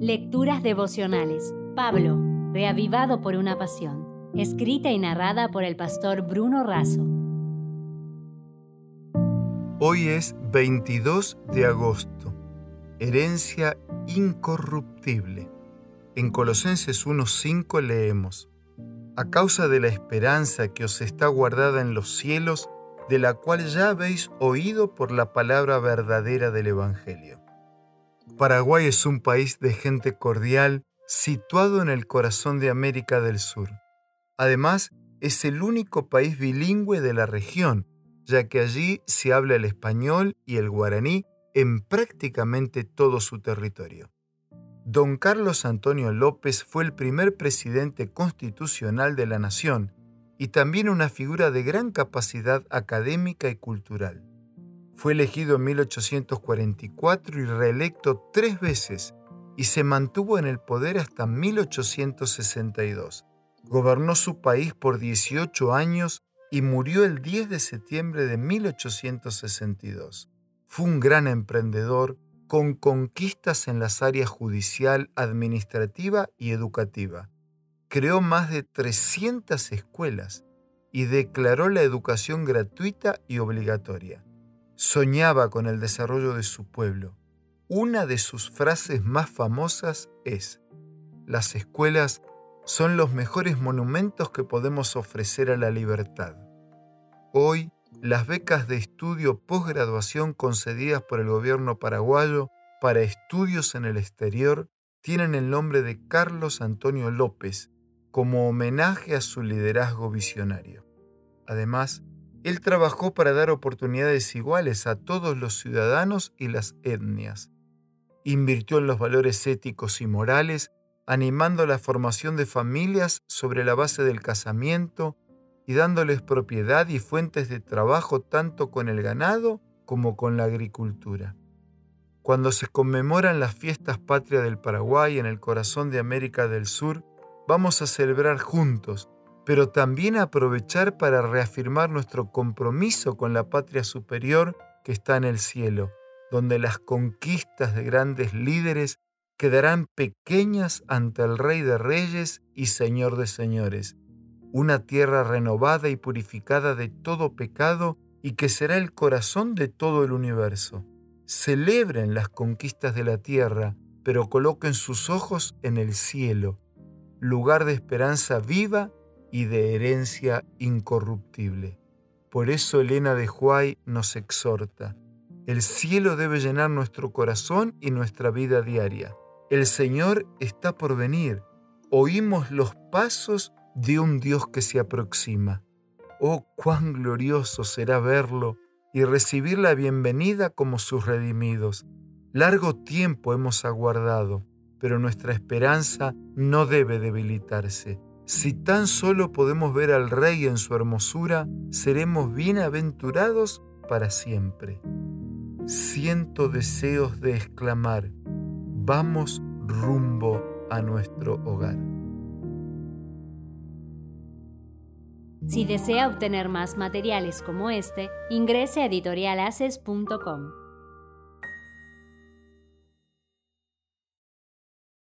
Lecturas devocionales. Pablo, reavivado por una pasión. Escrita y narrada por el pastor Bruno Razo. Hoy es 22 de agosto. Herencia incorruptible. En Colosenses 1.5 leemos, A causa de la esperanza que os está guardada en los cielos, de la cual ya habéis oído por la palabra verdadera del Evangelio. Paraguay es un país de gente cordial situado en el corazón de América del Sur. Además, es el único país bilingüe de la región, ya que allí se habla el español y el guaraní en prácticamente todo su territorio. Don Carlos Antonio López fue el primer presidente constitucional de la nación y también una figura de gran capacidad académica y cultural. Fue elegido en 1844 y reelecto tres veces y se mantuvo en el poder hasta 1862. Gobernó su país por 18 años y murió el 10 de septiembre de 1862. Fue un gran emprendedor con conquistas en las áreas judicial, administrativa y educativa creó más de 300 escuelas y declaró la educación gratuita y obligatoria. Soñaba con el desarrollo de su pueblo. Una de sus frases más famosas es, las escuelas son los mejores monumentos que podemos ofrecer a la libertad. Hoy, las becas de estudio posgraduación concedidas por el gobierno paraguayo para estudios en el exterior tienen el nombre de Carlos Antonio López, como homenaje a su liderazgo visionario. Además, él trabajó para dar oportunidades iguales a todos los ciudadanos y las etnias. Invirtió en los valores éticos y morales, animando la formación de familias sobre la base del casamiento y dándoles propiedad y fuentes de trabajo tanto con el ganado como con la agricultura. Cuando se conmemoran las fiestas patrias del Paraguay en el corazón de América del Sur, vamos a celebrar juntos, pero también aprovechar para reafirmar nuestro compromiso con la patria superior que está en el cielo, donde las conquistas de grandes líderes quedarán pequeñas ante el Rey de Reyes y Señor de Señores, una tierra renovada y purificada de todo pecado y que será el corazón de todo el universo. Celebren las conquistas de la tierra, pero coloquen sus ojos en el cielo, lugar de esperanza viva y de herencia incorruptible. Por eso Elena de Huay nos exhorta. El cielo debe llenar nuestro corazón y nuestra vida diaria. El Señor está por venir. Oímos los pasos de un Dios que se aproxima. Oh, cuán glorioso será verlo y recibir la bienvenida como sus redimidos. Largo tiempo hemos aguardado pero nuestra esperanza no debe debilitarse. Si tan solo podemos ver al Rey en su hermosura, seremos bienaventurados para siempre. Siento deseos de exclamar, vamos rumbo a nuestro hogar. Si desea obtener más materiales como este, ingrese a editorialaces.com.